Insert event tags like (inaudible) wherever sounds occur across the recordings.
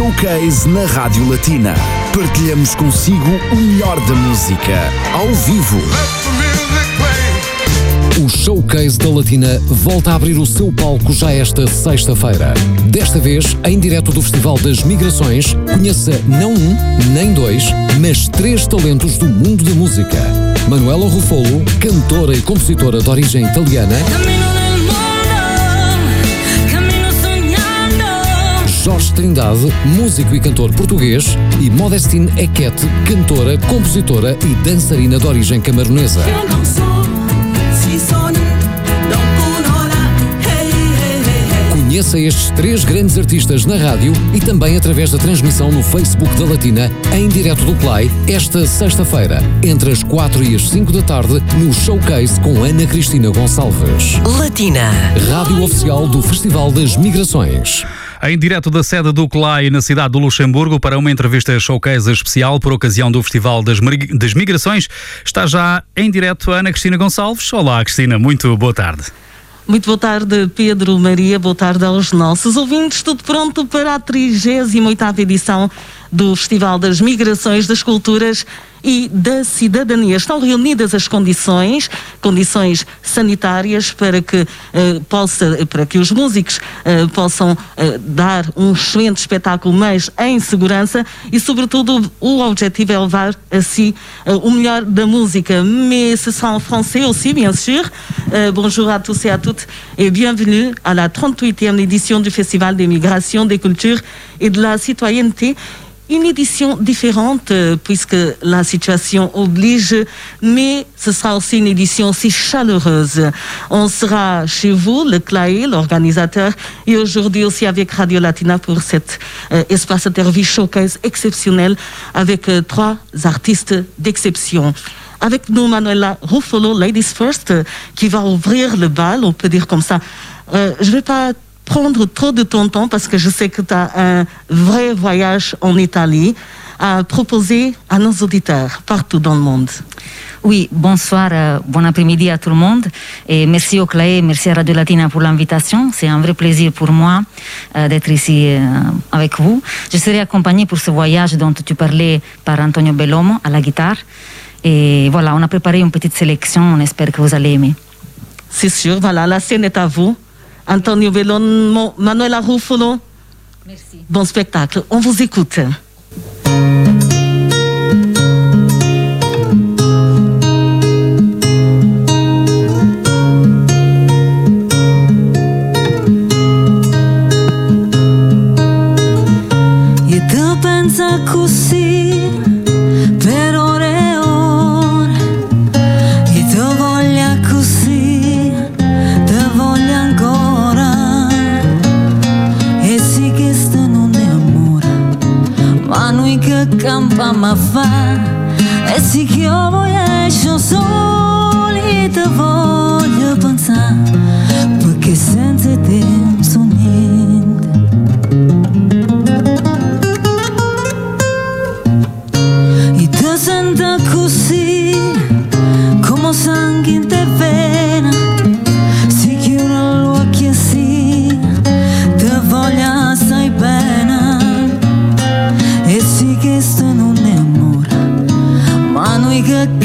Showcase na Rádio Latina. Partilhamos consigo o melhor da música, ao vivo. O Showcase da Latina volta a abrir o seu palco já esta sexta-feira. Desta vez, em direto do Festival das Migrações, conheça não um, nem dois, mas três talentos do mundo da música. Manuela Rufolo, cantora e compositora de origem italiana. Jorge Trindade, músico e cantor português, e Modestine Equete, cantora, compositora e dançarina de origem camaronesa. Conheça estes três grandes artistas na rádio e também através da transmissão no Facebook da Latina, em direto do Play, esta sexta-feira, entre as 4 e as 5 da tarde, no Showcase com Ana Cristina Gonçalves. Latina. Rádio Oficial do Festival das Migrações. Em direto da sede do CLAI na cidade do Luxemburgo para uma entrevista showcase especial por ocasião do Festival das, Migrações, está já em direto Ana Cristina Gonçalves. Olá, Cristina, muito boa tarde. Muito boa tarde, Pedro, Maria, boa tarde aos nossos ouvintes. Tudo pronto para a 38ª edição do Festival das Migrações, das Culturas e da Cidadania. Estão reunidas as condições, condições sanitárias para que, eh, possa, para que os músicos eh, possam eh, dar um excelente espetáculo, mas em segurança e, sobretudo, o objetivo é levar a si o melhor da música. Mais ce en français aussi, bien sûr. bonjour à tous et à toutes et bienvenue à la 38e édition du Festival des Migrations, des Cultures et de la Citoyenneté une édition différente euh, puisque la situation oblige, mais ce sera aussi une édition aussi chaleureuse. On sera chez vous, le CLAE, l'organisateur, et aujourd'hui aussi avec Radio Latina pour cet euh, espace interview showcase exceptionnel avec euh, trois artistes d'exception. Avec nous, Manuela Ruffalo, Ladies First, euh, qui va ouvrir le bal, on peut dire comme ça. Je vais pas prendre trop de ton temps parce que je sais que tu as un vrai voyage en Italie à proposer à nos auditeurs partout dans le monde. Oui, bonsoir, euh, bon après-midi à tout le monde. Et merci au CLAE, merci à Radio Latina pour l'invitation. C'est un vrai plaisir pour moi euh, d'être ici euh, avec vous. Je serai accompagnée pour ce voyage dont tu parlais par Antonio Bellomo à la guitare. Et voilà, on a préparé une petite sélection, on espère que vous allez aimer. C'est sûr, voilà, la scène est à vous. Antonio Bellon, Manuela Ruffolo. Merci. Bon spectacle. On vous écoute. Che campa ma fa E sì che io voglio esce soli Te voglio pensare Perché senza te non so niente E te senta così come sangue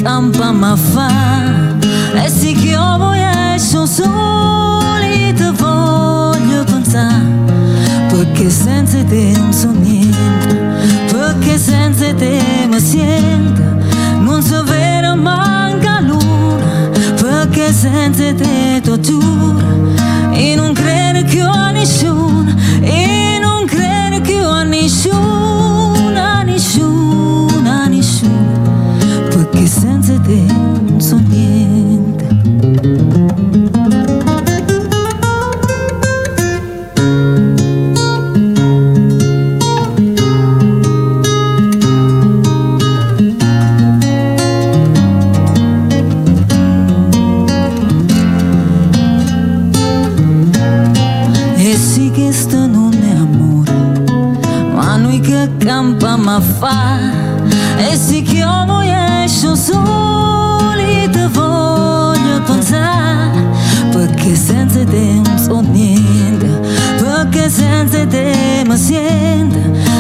campa ma fa E io voglio esce soli Te voglio pensare perché senza te non so niente, perché senza te mi sento, non so vero manca luna, perché senza te tu giuro, e non credo che ho nessuno,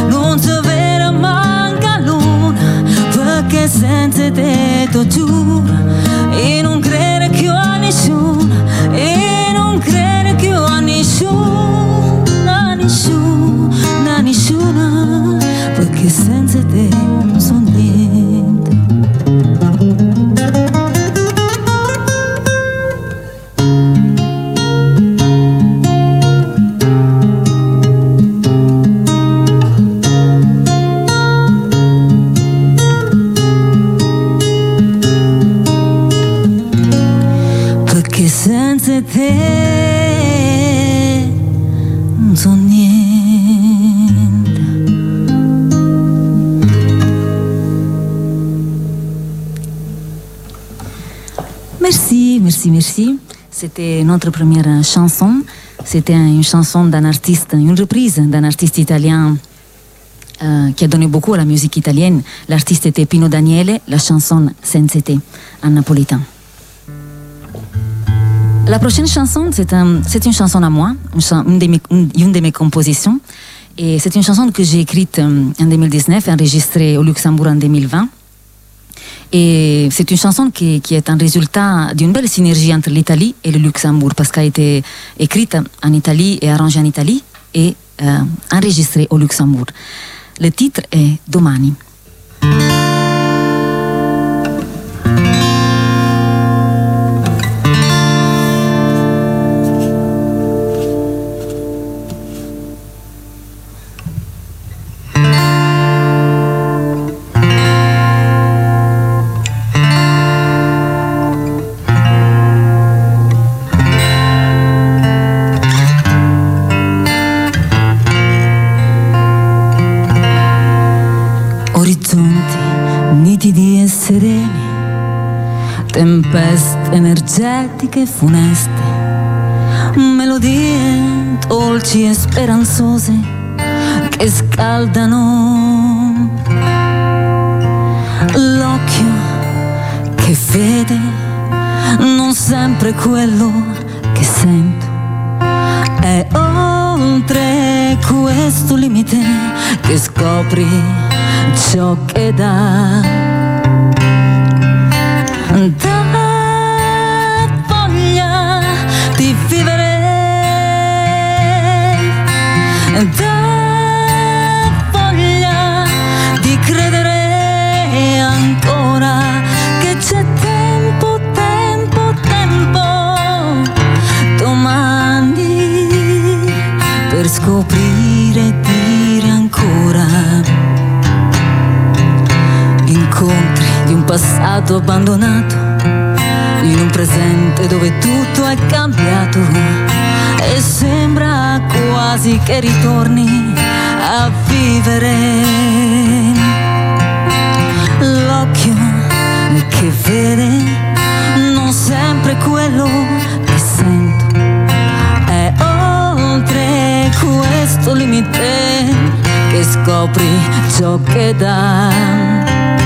Non so, vera manca luna, perché senza te tu e non credo notre première chanson. C'était une chanson d'un artiste, une reprise d'un artiste italien euh, qui a donné beaucoup à la musique italienne. L'artiste était Pino Daniele, la chanson Senza te en napolitain. La prochaine chanson, c'est un- c'est une chanson à moi, une, de mes, une- de mes compositions. Et c'est une chanson que j'ai écrite euh, en 2019 et enregistrée au Luxembourg en 2020. Et c'est une chanson qui, qui est un résultat d'une belle synergie entre l'Italie et le Luxembourg, parce qu'elle a été écrite en Italie et arrangée en Italie et euh, enregistrée au Luxembourg. Le titre est Domani. E speranzose che scaldano l'occhio che vede non sempre quello che sento. E oltre questo limite che scopri ciò che dà. Dà voglia di vivere. Scoprire e dire ancora. Incontri di un passato abbandonato in un presente dove tutto è cambiato. E sembra quasi che ritorni a vivere. L'occhio che vede non sempre quello questo limite che scopri ciò che dà.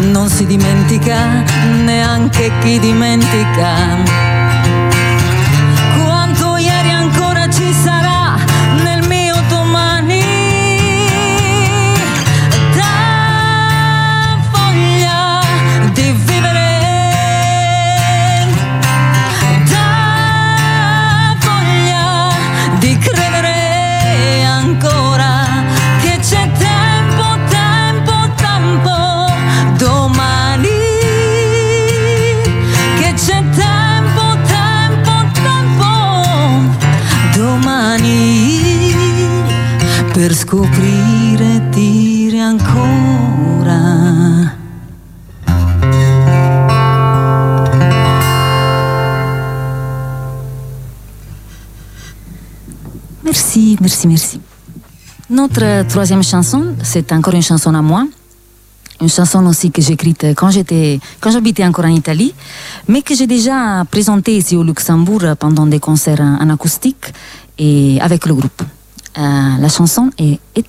Non si dimentica neanche chi dimentica. Merci, merci, merci. Notre troisième chanson, c'est encore une chanson à moi. une chanson aussi que j'ai écrite quand j'étais, quand j'habitais encore en Italie, mais que j'ai déjà présentée ici au Luxembourg pendant des concerts en acoustique et avec le groupe. Euh, la chanson est E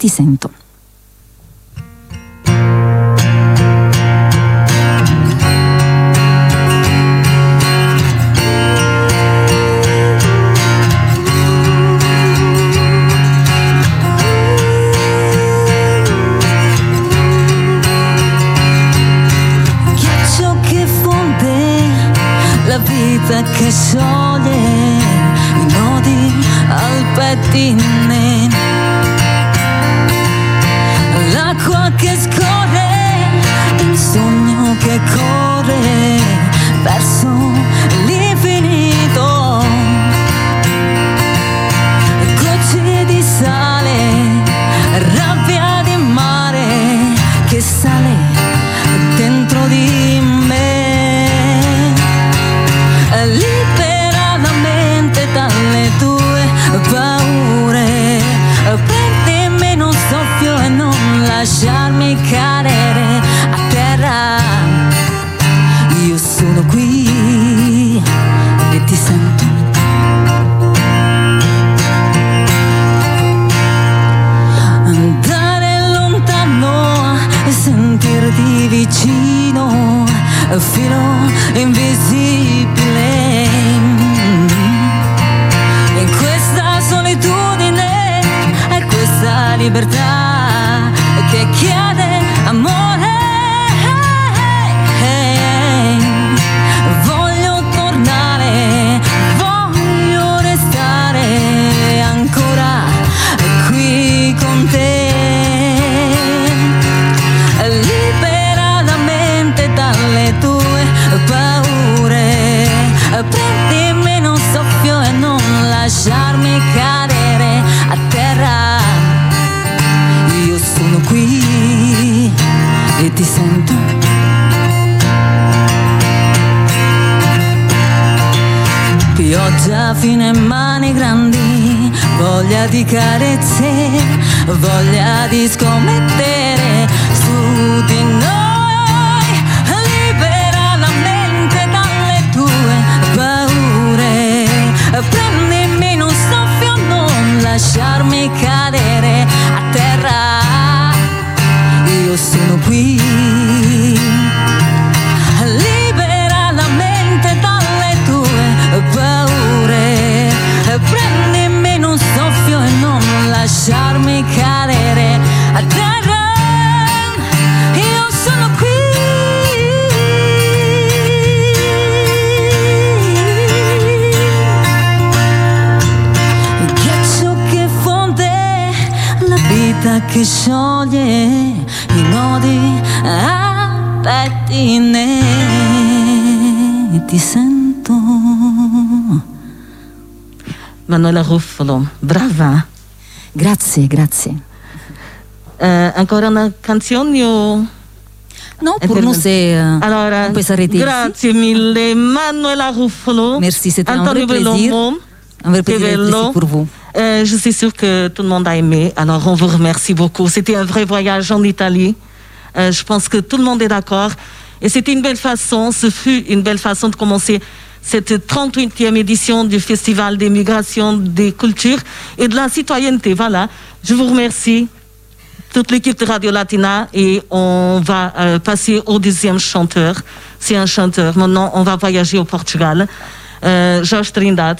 che scioglie i nodi a pettine. Ti sento. Manuela Ruffalo, brava. Grazie, grazie. Euh, ancora una canzone o... Non, È pour nous, c'est. euh, Allora, on peut s'arrêter ici. grazie mille Manuela Ruffalo. Merci, c'était un Antonio vrai plaisir. Un vrai plaisir pour vous. Euh, je suis sûre que tout le monde a aimé. Alors, on vous remercie beaucoup. C'était un vrai voyage en Italie. Euh, je pense que tout le monde est d'accord. Et c'était une belle façon, ce fut une belle façon de commencer cette 38e édition du Festival des migrations, des cultures et de la citoyenneté. Voilà. Je vous remercie, toute l'équipe de Radio Latina, et on va euh, passer au deuxième chanteur. C'est un chanteur. Maintenant, on va voyager au Portugal. Euh, Jorge Trindade.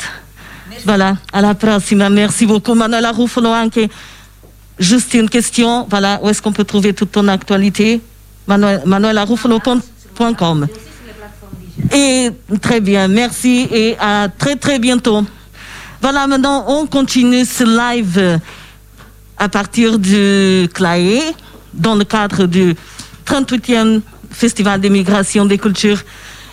Voilà, à la prochaine. Merci beaucoup, Manuela Ruffalo. anche. Juste une question, voilà, où est-ce qu'on peut trouver toute ton actualité? Manuel, manuelaruffalo.com. Et très bien, merci et à très très bientôt. Voilà, maintenant on continue ce live à partir du CLAE, dans le cadre du 38e Festival des migrations, des cultures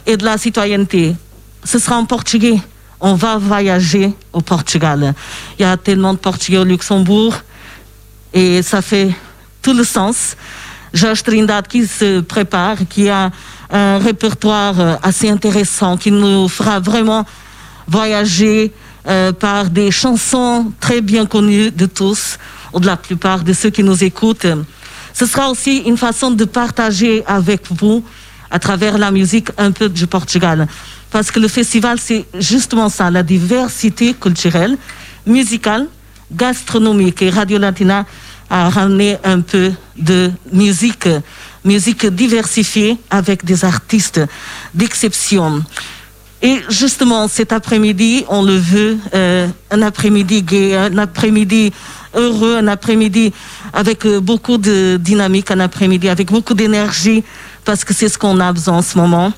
et de la citoyenneté. Ce sera en portugais. On va voyager au Portugal. Il y a tellement de Portugais au Luxembourg et ça fait tout le sens. Georges Trindade qui se prépare, qui a un répertoire euh, assez intéressant, qui nous fera vraiment voyager euh, par des chansons très bien connues de tous, ou de la plupart de ceux qui nous écoutent. Ce sera aussi une façon de partager avec vous, à travers la musique, un peu du Portugal. Parce que le festival, c'est justement ça, la diversité culturelle, musicale, gastronomique. Et Radio Latina a ramené un peu de musique, musique diversifiée avec des artistes d'exception. Et justement, cet après-midi, on le veut, euh, un après-midi gai, un après-midi heureux, un après-midi avec beaucoup de dynamique, un après-midi avec beaucoup d'énergie, parce que c'est ce qu'on a besoin en ce moment.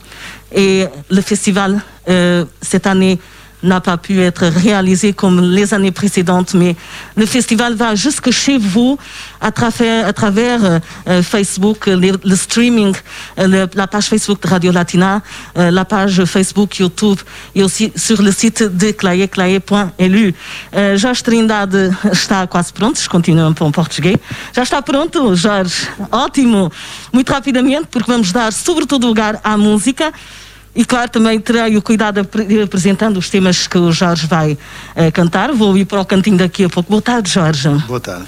Et le festival, euh, cette année, n'a pas pu être réalisé comme les années précédentes, mais le festival va jusque chez vous à travers, euh, euh, Facebook, le, le streaming, euh, le- la page Facebook de Radio Latina, euh, la page Facebook, YouTube e aussi sur le site de claie, claie.lu. Uh, Jorge Trindade (laughs) está quase pronto, continua para um português. Já está pronto, Jorge? Ótimo! Muito rapidamente, porque vamos dar sobretudo lugar à música. E claro, também terei o cuidado apre- apresentando os temas que o Jorge vai eh, cantar. Vou ir para o cantinho daqui a pouco. Boa tarde, Jorge. Boa tarde.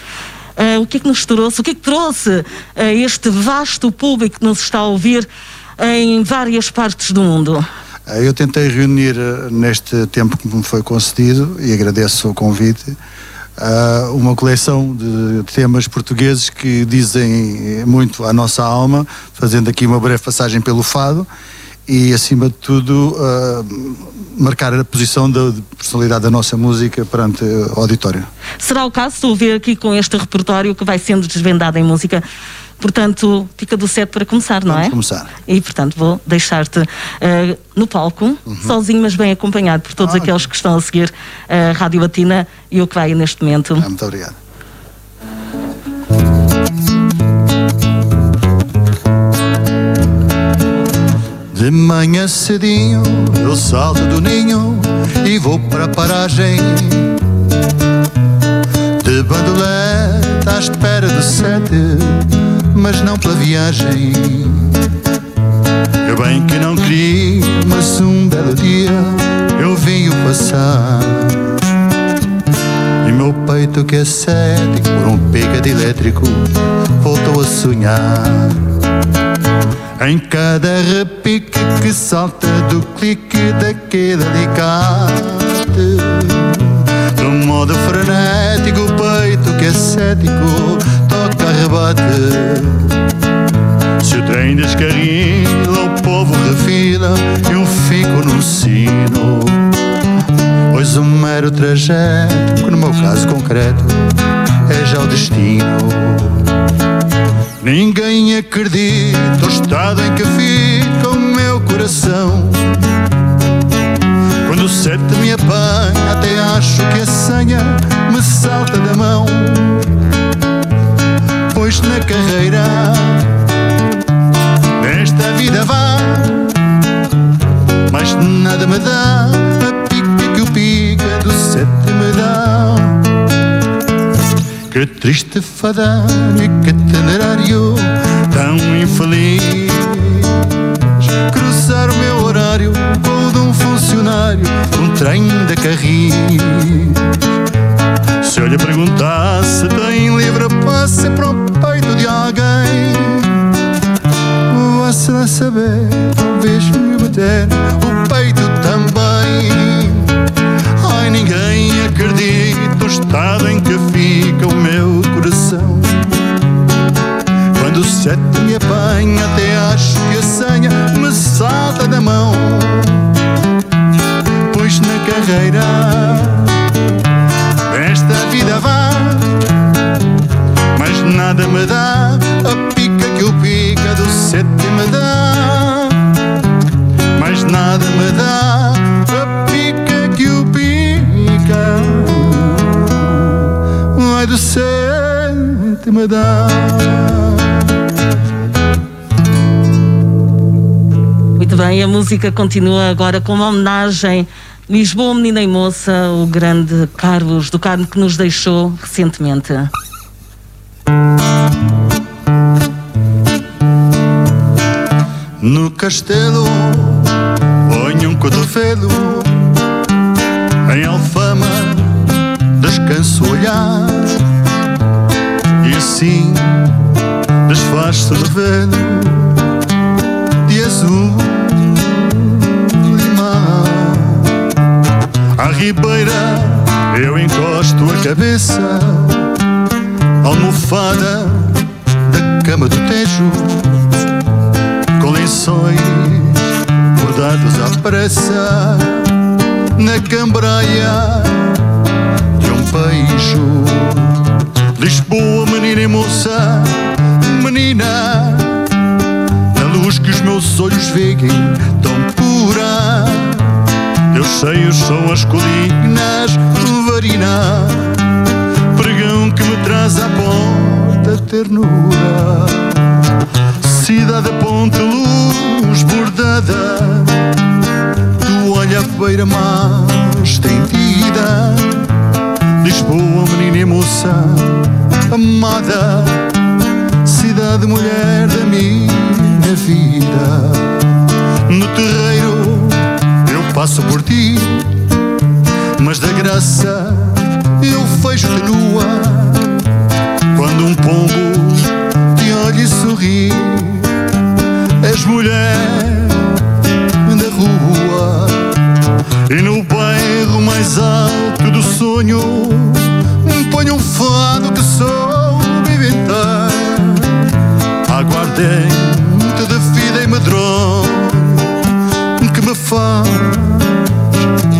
Eh, o que é que nos trouxe? O que é que trouxe a este vasto público que nos está a ouvir em várias partes do mundo? Eh, Eu tentei reunir eh, neste tempo que me foi concedido e agradeço o convite eh, uma coleção de temas portugueses que dizem muito à nossa alma, fazendo aqui uma breve passagem pelo fado e acima de tudo eh, marcar a posição da de personalidade da nossa música perante o auditório. Será o caso? Estou a ver aqui com este repertório que vai sendo desvendado em música. Portanto, fica do set para começar, não Vamos é? começar. E, portanto, vou deixar-te eh, no palco, sozinho, mas bem acompanhado por todos Uhum. Ah, aqueles que estão a seguir a Rádio Latina e o que vai neste momento. Ah, muito obrigado. De manhã cedinho eu salto do ninho e vou para a paragem. De bandolete à espera de sete, mas não pela viagem. Eu bem que não queria, mas um belo dia eu vi-o passar. E meu peito que é cético por um picado elétrico voltou a sonhar Em cada repique que salta do clique daquele alicate De um modo frenético o peito que é cético toca rebate. Se o trem descarrila o povo refila Eu fico no sino. Pois um mero trajeto, que no meu caso concreto é já o destino. Ninguém acredita o estado em que fica o meu coração. Quando o sete me apanha, até acho que a senha me salta da mão. Pois na carreira desta vida vá mas nada me dá Que triste fadar e que temerário tão infeliz. Cruzar o meu horário com o de um funcionário num trem da Carris. Se eu lhe perguntasse, tem livre passe para o peito de alguém. Você vai saber, talvez me bater o peito também. Ai, ninguém acredita estado em que fica o meu coração. Quando o sete me apanha, até acho que a senha me salta da mão. Pois na carreira desta vida vá mas nada me dá a pica que o pica do sete me dá. Me dá. Muito bem, a música continua agora com uma homenagem. Lisboa, menina e moça, o grande Carlos do Carmo que nos deixou recentemente. No castelo ponho um cotovelo Em alfama descanso o olhar assim desfaz-se no velo de azul limão. À ribeira eu encosto a cabeça, almofada da cama do Tejo, com lençóis bordados à pressa, na cambraia de um beijo. Lisboa, menina e moça, menina, na luz que os meus olhos veem tão pura. Teus seios são as colinas, varina, pregão que me traz à porta ternura. Cidade ponte luz bordada, tu olha a beira mais estendida. Lisboa, e moça, amada, cidade mulher da minha vida. No terreiro eu passo por ti, mas da graça eu vejo-te nua. Quando um pombo te olha e sorri, és mulher da rua. E no bairro mais alto do sonho Ponho um fado que soube inventar Aguardente da vida e medronho Que me faz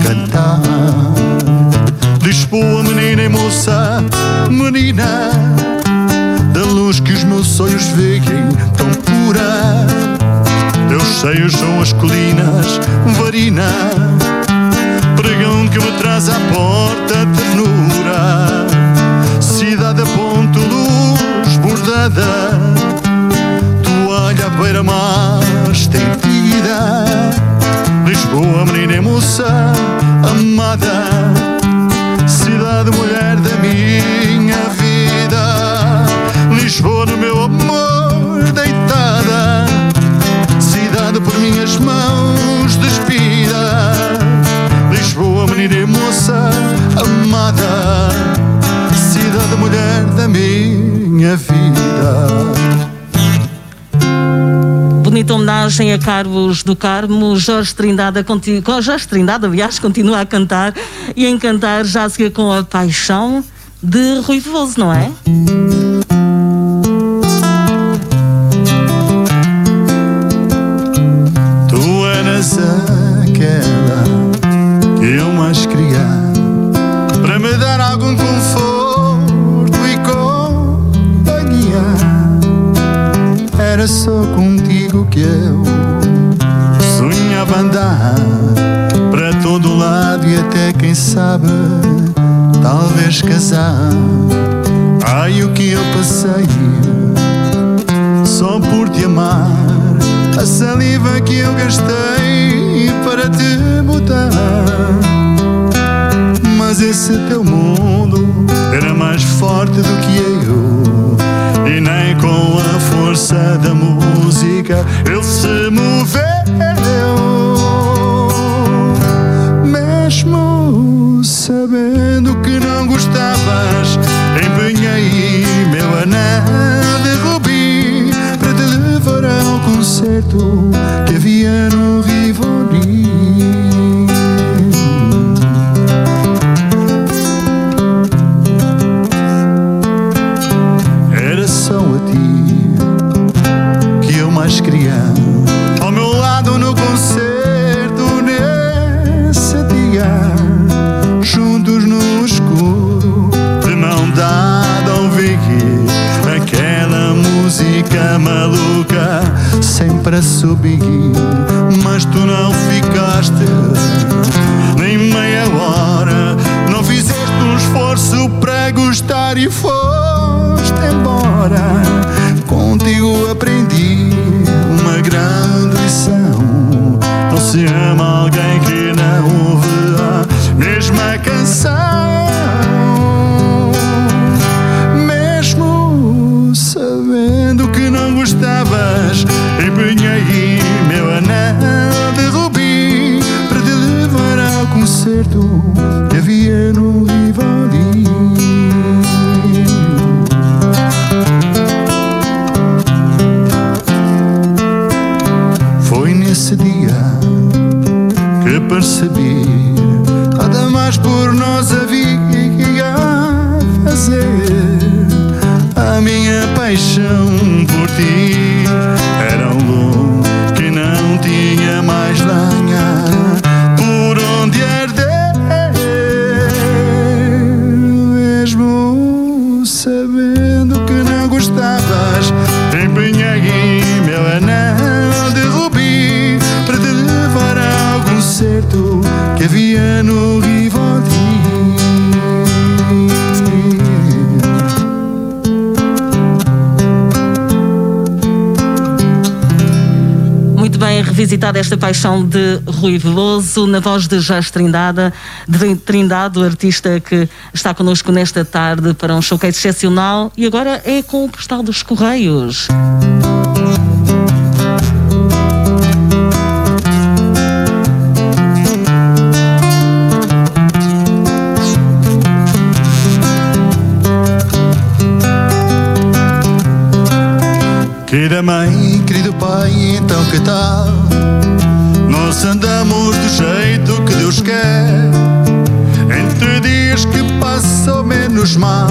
cantar. Lisboa, menina e moça Menina Da luz que os meus sonhos veem tão pura. Teus seios são as colinas Varina pregão que me traz à porta ternura Cidade a ponto luz bordada. Toalha à beira mar estendida. Lisboa, menina e moça amada. Cidade mulher da minha vida. Lisboa no meu amor deitada. Cidade por minhas mãos despida. Lisboa, menina e moça amada, cidade mulher da minha vida. Bonita homenagem a Carlos do Carmo, Jorge Trindade, Jorge Trindade, aliás, continua a cantar e a encantar já se com a paixão de Rui Veloso, não é? Maluca, sempre a subir. Mas tu não ficaste nem meia hora, não fizeste um esforço para gostar e foste embora. Contigo aprendi uma grande lição. Não se ama alguém que não ouve a mesma canção. ser tú. Muito bem revisitada esta paixão de Rui Veloso, na voz de Jás Trindade, de Trindade, o artista que está connosco nesta tarde para um showcase excepcional. E agora é com o postal dos Correios. Mãe, querido pai, então que tal? Nós andamos do jeito que Deus quer. Entre dias que passam menos mal,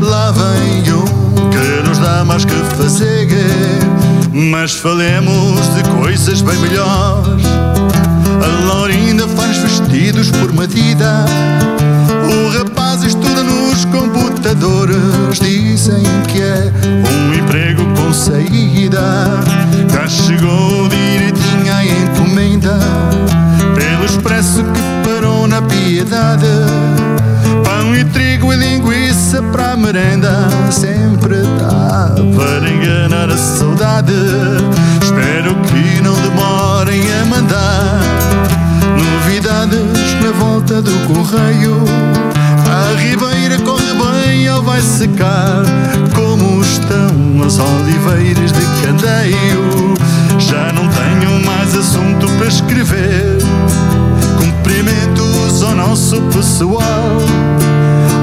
lá vem um que nos dá mais que fazer. Mas falemos de coisas bem melhores. A Laurinda faz vestidos por medida. O rapaz estuda nos computadores. Dizem que é um emprego com saída. Já chegou direitinho a encomenda. Pelo expresso que parou na piedade. Pão e trigo e linguiça para a merenda. Sempre dá para enganar a saudade. Espero que não demorem a mandar novidades na volta do correio. A ribeira bem ou vai secar? Como estão as oliveiras de candeio? Já não tenho mais assunto para escrever. Cumprimentos ao nosso pessoal.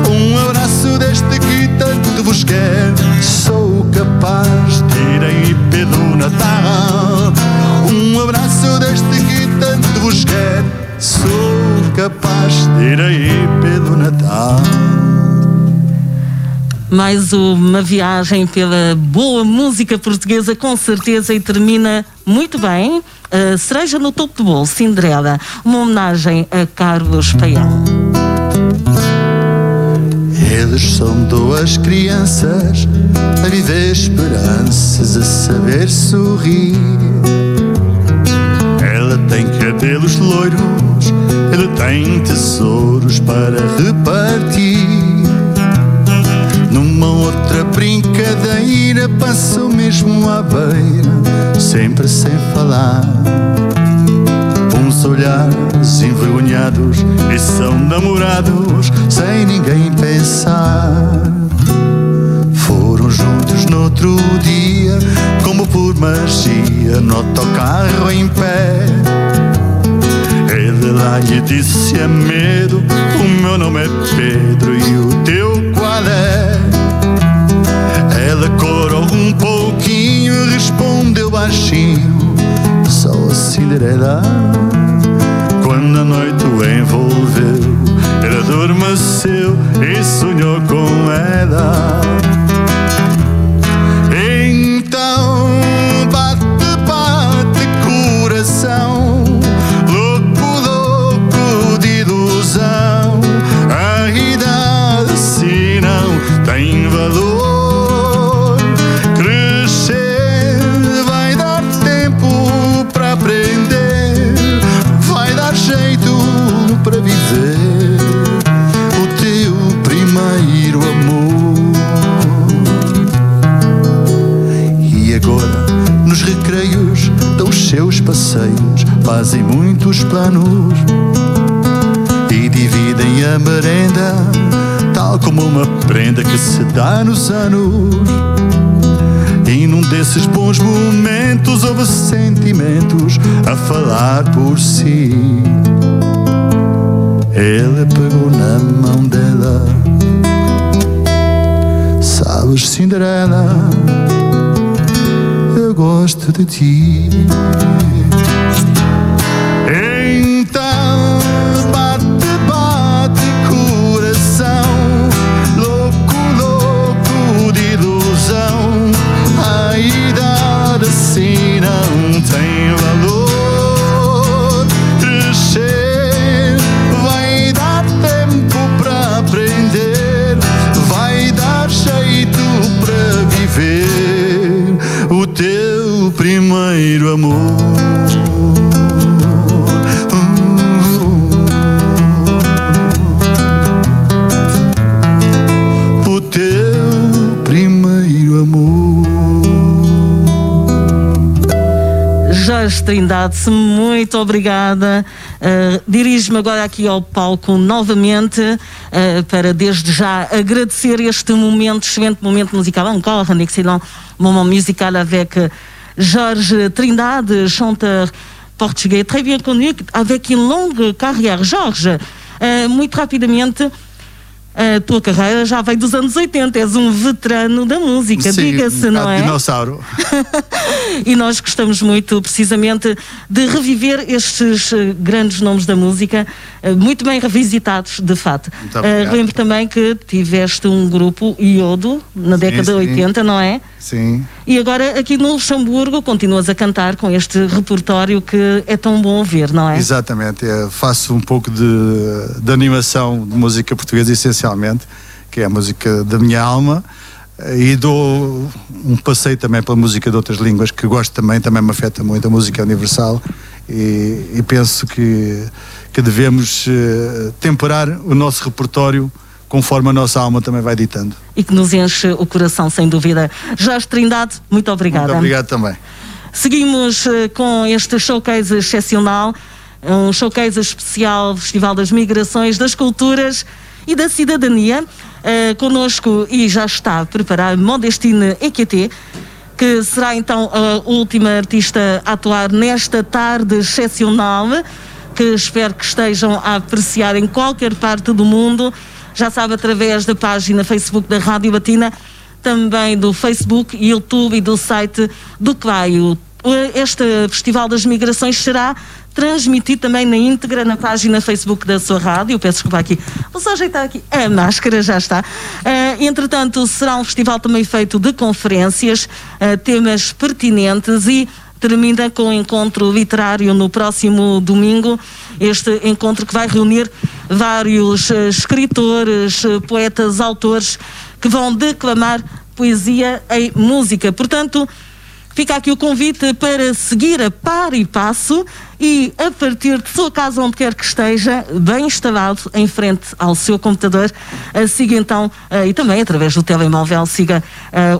Um abraço deste que tanto vos quer. Sou capaz de ir em IP do Natal. Um abraço deste que tanto vos quer. Sou capaz de ir em IP do Natal. Mais uma viagem pela boa música portuguesa, com certeza, e termina muito bem. Uh, cereja no topo do bolo, Cinderela, uma homenagem a Carlos Paião. Eles são duas crianças a viver esperanças, a saber sorrir. Ela tem cabelos loiros, ele tem tesouros para repartir. Outra brincadeira passam mesmo à beira, sempre sem falar. Uns olhares envergonhados e são namorados sem ninguém pensar. Foram juntos no outro dia, como por magia, no autocarro em pé. Ele lá lhe disse a medo: O meu nome é Pedro e o teu qual é? Ela corou um pouquinho e respondeu baixinho: Sou a Cinderela. Quando a noite o envolveu, ele adormeceu e sonhou com ela. Num desses bons momentos houve sentimentos a falar por si. Ele pegou na mão dela. Sabes, Cinderela, eu gosto de ti. Jorge Trindade, muito obrigada. Uh, Dirijo-me agora aqui ao palco novamente uh, para desde já agradecer este momento, excelente momento musical, encore un excellent moment musical avec Georges Trindade, chanteur portugais très bien connu, avec une longue carrière. Jorge, uh, muito rapidamente, a tua carreira já vem dos anos 80, és um veterano da música, diga-se, não é? Dinossauro. (laughs) e nós gostamos muito, precisamente, de reviver estes eh, grandes nomes da música, eh, muito bem revisitados, de fato. Eh, lembro também que tiveste um grupo Iodo na década sim. 80, não é? Sim. E agora aqui no Luxemburgo continuas a cantar com este repertório que é tão bom ouvir, não é? Exatamente, eu faço um pouco de, de animação de música portuguesa, essencialmente, que é a música da minha alma, e dou um passeio também pela música de outras línguas, que gosto também, também me afeta muito, a música universal, e, e penso que, que devemos eh, temperar o nosso repertório conforme a nossa alma também vai ditando. E que nos enche o coração, sem dúvida. Jorge Trindade, muito obrigada. Muito obrigado também. Seguimos eh, com este showcase excepcional, um showcase especial Festival das Migrações, das Culturas e da Cidadania. Uh, conosco e já está a preparar Modestine EQT, que será então a última artista a atuar nesta tarde excepcional, que espero que estejam a apreciar em qualquer parte do mundo. Já sabe, através da página Facebook da Rádio Batina, também do Facebook, YouTube e do site do Claio. Este Festival das Migrações será transmitido também na íntegra na página Facebook da sua rádio. Peço desculpa aqui. Vou só ajeitar aqui. A máscara já está. Uh, entretanto, será um festival também feito de conferências, uh, temas pertinentes e termina com o encontro literário no próximo domingo. Este encontro que vai reunir vários uh, escritores, poetas, autores que vão declamar poesia em música. Portanto, fica aqui o convite para seguir a par e passo e a partir de sua casa, onde quer que esteja, bem instalado em frente ao seu computador, siga então, uh, e também através do telemóvel, siga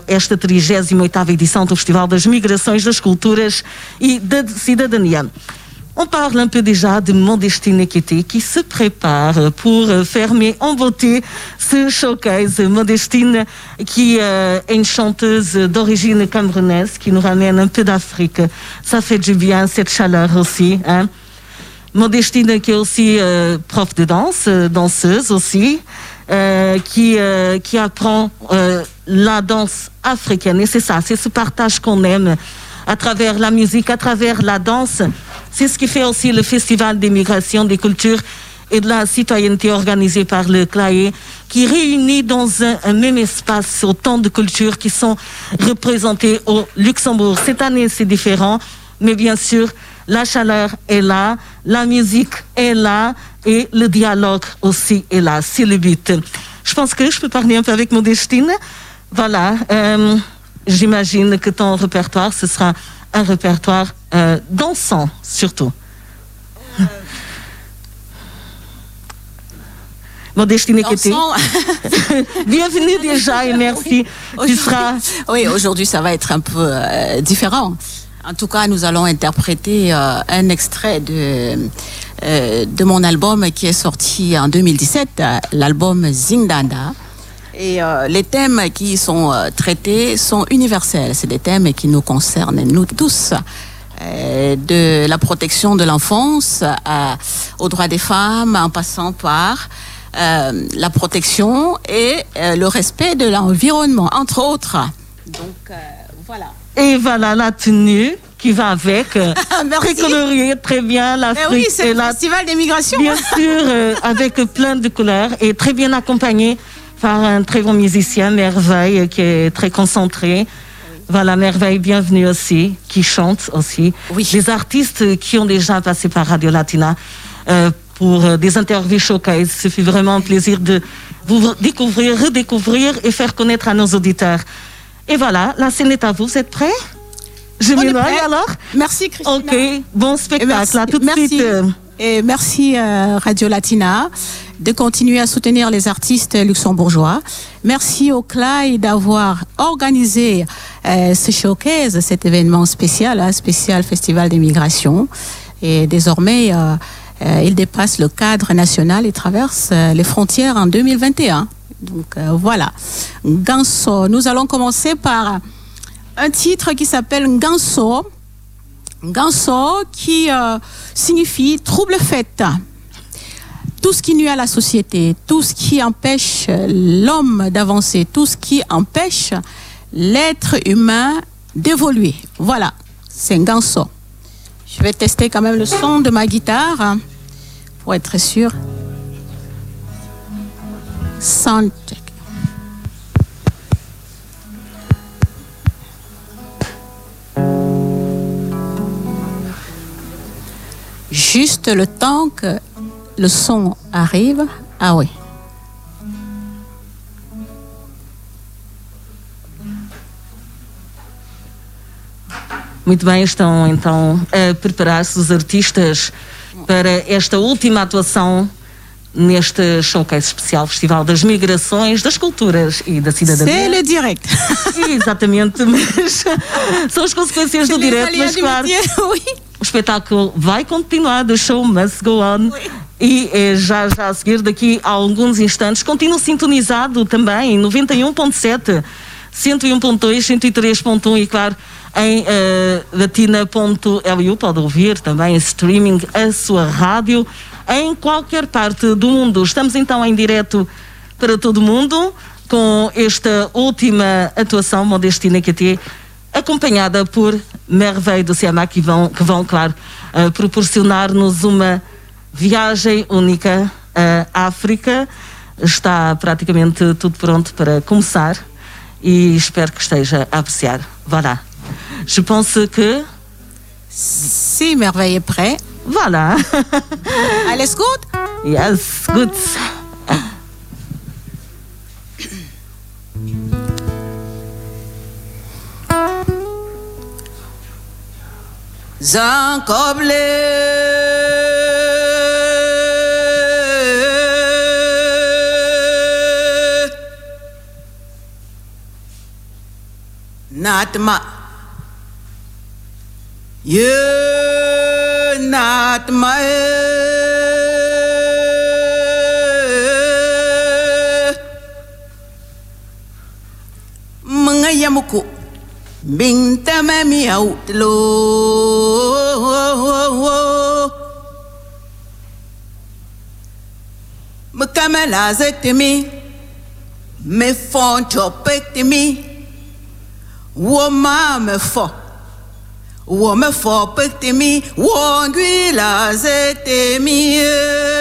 esta 38ª edição do Festival das Migrações, das Culturas e da Cidadania. On parle un peu déjà de Modestine Ekete qui se prépare pour fermer en beauté ce showcase. Modestine qui euh, est une chanteuse d'origine camerounaise qui nous ramène un peu d'Afrique. Ça fait du bien cette chaleur aussi. Hein? Modestine qui est aussi euh, prof de danse, euh, danseuse aussi, euh, qui, euh, qui apprend euh, la danse africaine. Et c'est ça, c'est ce partage qu'on aime à travers la musique, à travers la danse. C'est ce qui fait aussi le Festival des migrations, des cultures et de la citoyenneté organisé par le CLAE, qui réunit dans un, même espace autant de cultures qui sont représentées au Luxembourg. Cette année, c'est différent, mais bien sûr, la chaleur est là, la musique est là et le dialogue aussi est là. C'est le but. Je pense que je peux parler un peu avec Modestine. Voilà. euh, J'imagine que ton répertoire, ce sera un répertoire euh, dansant, surtout. Dansant. (laughs) Bienvenue déjà et merci. Tu seras. Oui, aujourd'hui, ça va être un peu euh, différent. En tout cas, nous allons interpréter euh, un extrait de, euh, de mon album qui est sorti en 2017, euh, l'album Zingdanda. Et les thèmes qui sont euh, traités sont universels. C'est des thèmes qui nous concernent, nous tous. Euh, de la protection de l'enfance à- aux droits des femmes, en passant par euh, la protection et euh, le respect de l'environnement, entre autres. Donc, euh, voilà. Et voilà la tenue qui va avec. euh, (laughs) Merci. Très très bien. Eh L'Afrique oui, c'est est le là. festival des migrations. Bien sûr, euh, avec plein de couleurs et très bien accompagné par un très bon musicien, Merveille, qui est très concentré. Voilà, Merveille, bienvenue aussi, qui chante aussi. Oui. Les artistes qui ont déjà passé par Radio Latina euh, pour euh, des interviews showcase. Ce fut vraiment un plaisir de vous découvrir, redécouvrir et faire connaître à nos auditeurs. Et voilà, la scène est à vous. Vous êtes prêts? Je m'éloigne alors? Merci Christina. Ok, bon spectacle. merci, à tout de merci. suite. Et merci euh, Radio Latina de continuer à soutenir les artistes luxembourgeois. Merci au CLAI d'avoir organisé euh, ce showcase, cet événement spécial, hein, spécial Festival des migrations. Et désormais, euh, euh, il dépasse le cadre national et traverse les frontières en 2021. Donc voilà. Ganso. Nous allons commencer par un titre qui s'appelle Ganso. Ganso qui signifie trouble fête. Tout ce qui nuit à la société, tout ce qui empêche l'homme d'avancer, tout ce qui empêche l'être humain d'évoluer. Voilà, c'est un Ganso. Je vais tester quand même le son de ma guitare hein, pour être sûr. Sound check. Juste le temps que le son arrive. Ah oui. Muito bem, estão então a preparar-se os artistas para esta última atuação neste showcase especial Festival das Migrações, das Culturas e da C'est Cidadania. le direct. (laughs) Exatamente, mas são as consequências do direto, aléas mas claro, (laughs) o espetáculo vai continuar, the show must go on. E é já, já a seguir, daqui a alguns instantes, continua sintonizado também em 91.7, 101.2, 103.1 e claro, em eh, latina.lu, pode ouvir também em streaming a sua rádio em qualquer parte do mundo. Estamos então em direto para todo mundo com esta última atuação Modestina QT acompanhada por Merveille do Ciamá que vão, que vão claro, eh, proporcionar-nos uma viagem única à África. Está praticamente tudo pronto para começar e espero que esteja a apreciar. Voilà. Je pense que. Si Merveille est prêt. Voilà. (laughs) Alles gut? yes, good. Natma. Ye Natma. Mga yamuku Bintama mi outlo Mkama la zetimi Me fonto pektimi wo ma me fo. Wo me fo pe temi. Wo ngui la ze temi eh.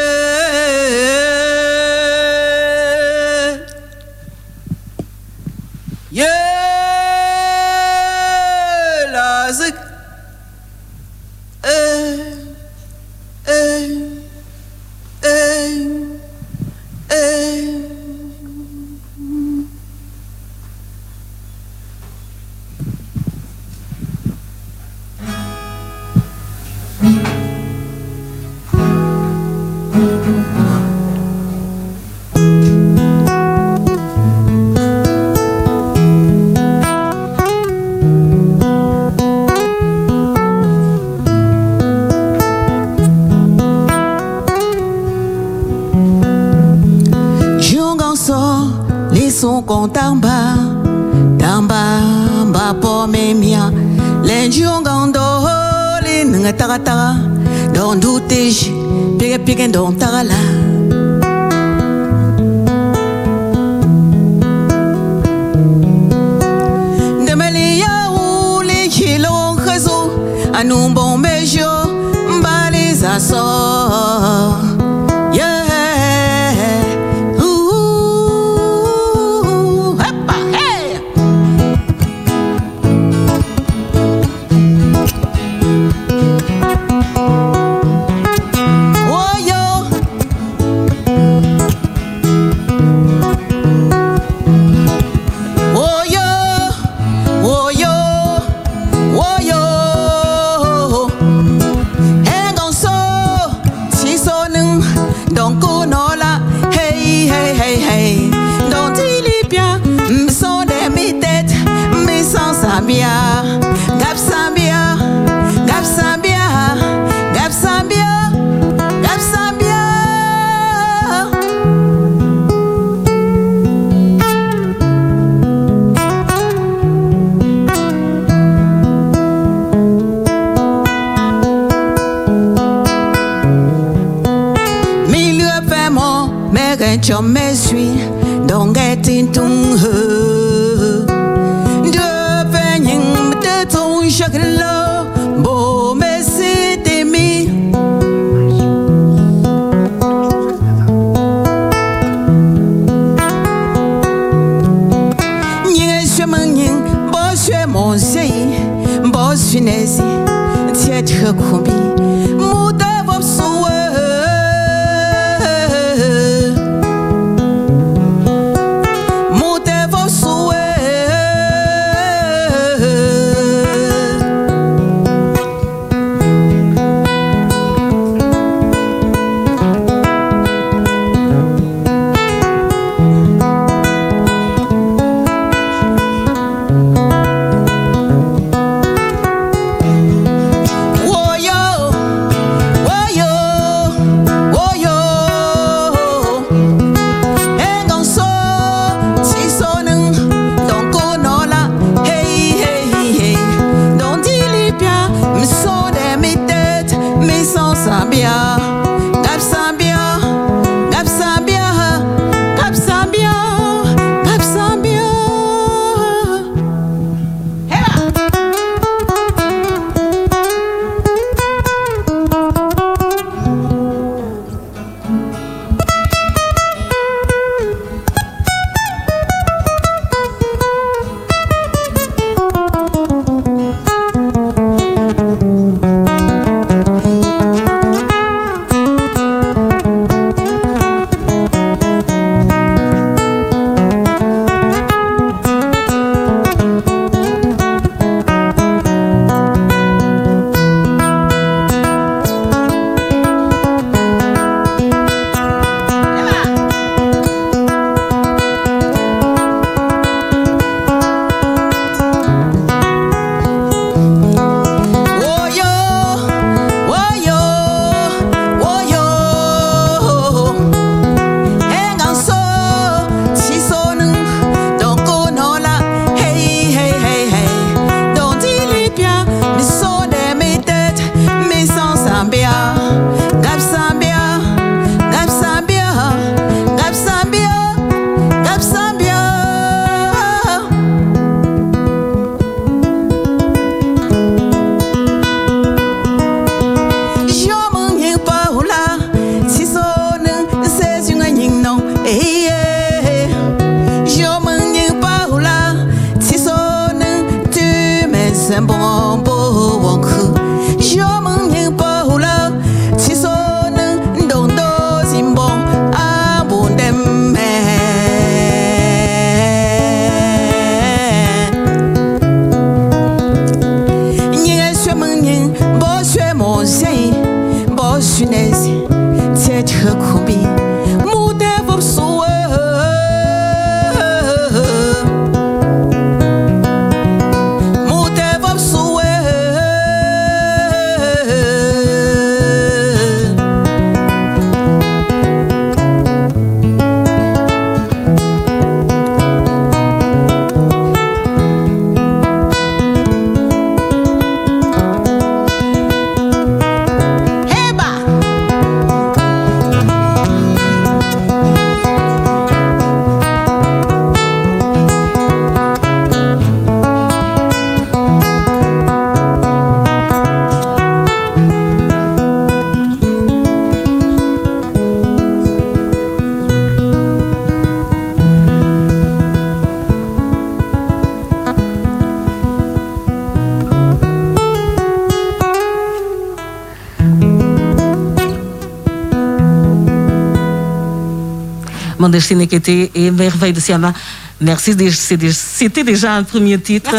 Mandelshin et Merveille de Siama. Merci, c'était déjà un premier titre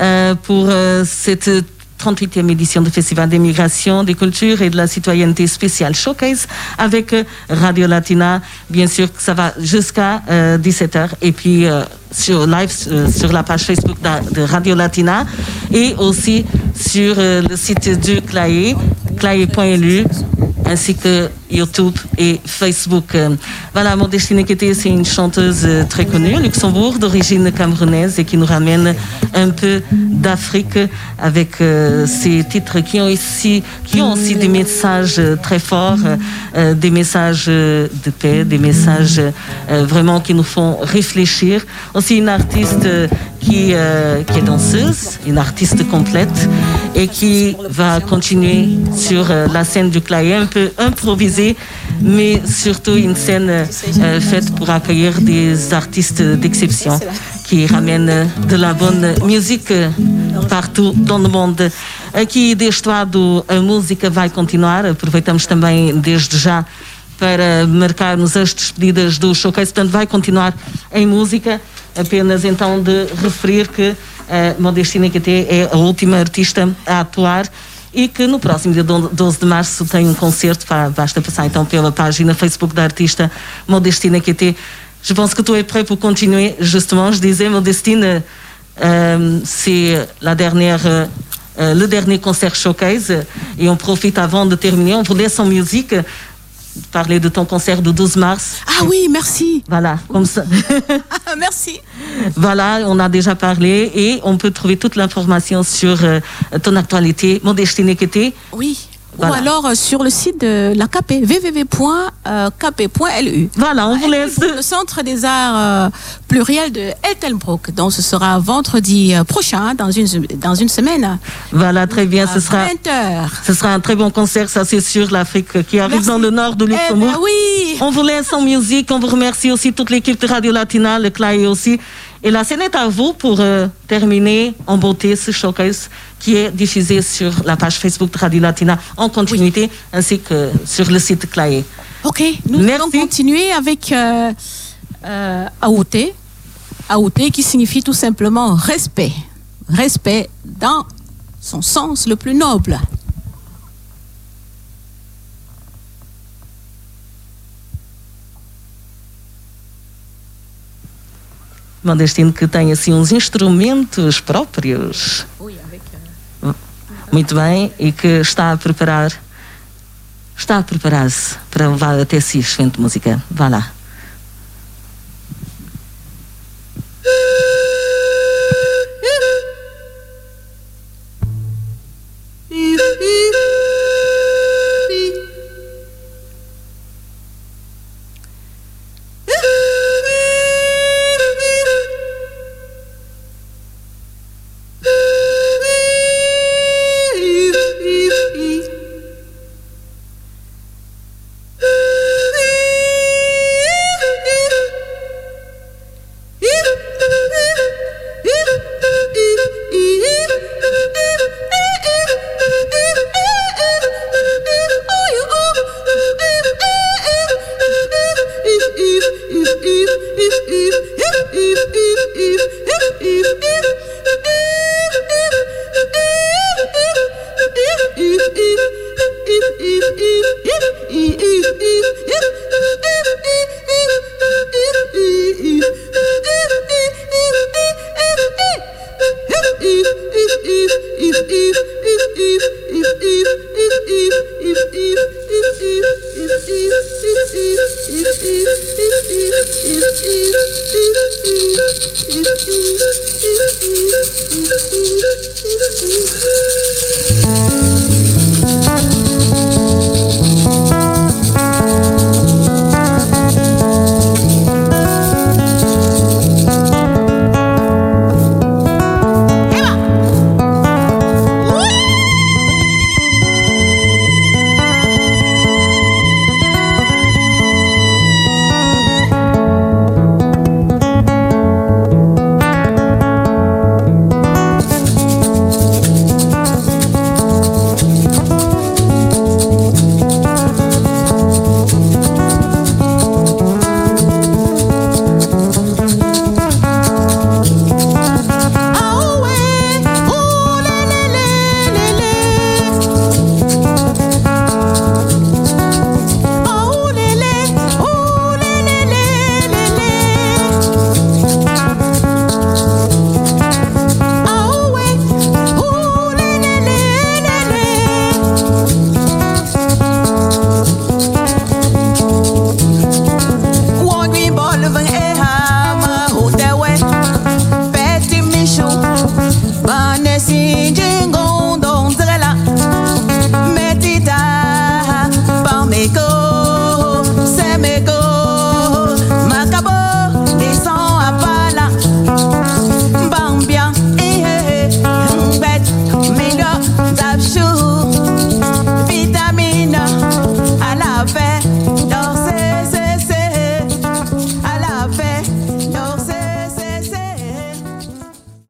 euh, pour euh, cette 38e édition du Festival des migrations, des cultures et de la citoyenneté spéciale Showcase avec euh, Radio Latina. Bien sûr, ça va jusqu'à 17h et puis sur live sur la page Facebook de, Radio Latina et aussi sur le site du CLAE, claye.lu ainsi que YouTube et Facebook. Voilà, Modestine qui était c'est une chanteuse très connue au Luxembourg, d'origine camerounaise et qui nous ramène un peu d'Afrique avec euh, ces titres qui ont, aussi des messages très forts, euh, des messages de paix, des messages euh, vraiment qui nous font réfléchir. Aussi une artiste qui, qui est danseuse, une artiste complète et qui va continuer sur la scène du clavier, un peu improvisée, mais surtout une scène faite pour accueillir des artistes d'exception qui ramènent de la bonne musique partout dans o mundo. Aqui deste lado a música vai continuar, aproveitamos também desde já para marcarmos as despedidas do showcase, portanto vai continuar em música, apenas então de referir que a Modestina KT é a última artista a atuar e que no próximo dia 12 de março tem um concerto, basta passar então pela página Facebook da artista Modestina QT. Je pense que tu es prêt pour continuer. Justement, je disais, Modestine, euh, c'est la dernière, euh, le dernier concert showcase et on profite avant de terminer. On vous laisse en musique parler de ton concert du 12 mars. Ah oui, merci. Voilà, comme ça. (laughs) merci. Voilà, on a déjà parlé et on peut trouver toute l'information sur euh, ton actualité, Modestine Kété. Oui. Voilà. Ou alors euh, sur le site de la KP, www.kp.lu. Voilà, on vous laisse. Le Centre des Arts euh, Pluriels de Eltenbroek. Donc ce sera vendredi euh, prochain, dans une, dans une semaine. Voilà, très bien. Ce sera, 20h. ce sera un très bon concert, ça c'est sûr, l'Afrique qui arrive Merci. dans le nord de Luxembourg. Eh ben oui. On vous laisse en musique. On vous remercie aussi toute l'équipe de Radio Latina, le CLAI aussi. Et la scène est à vous pour euh, terminer en beauté ce showcase qui est diffusé sur la page Facebook de Radio Latina en continuité, ainsi que sur le site CLAE. Ok, nous Merci. allons continuer avec euh, euh, Aouté. Aouté qui signifie tout simplement respect. Respect dans son sens le plus noble. Mandestino que tem assim uns instrumentos próprios. Muito bem, e que está a preparar, está a preparar-se para levar até si excelente música. Vá lá.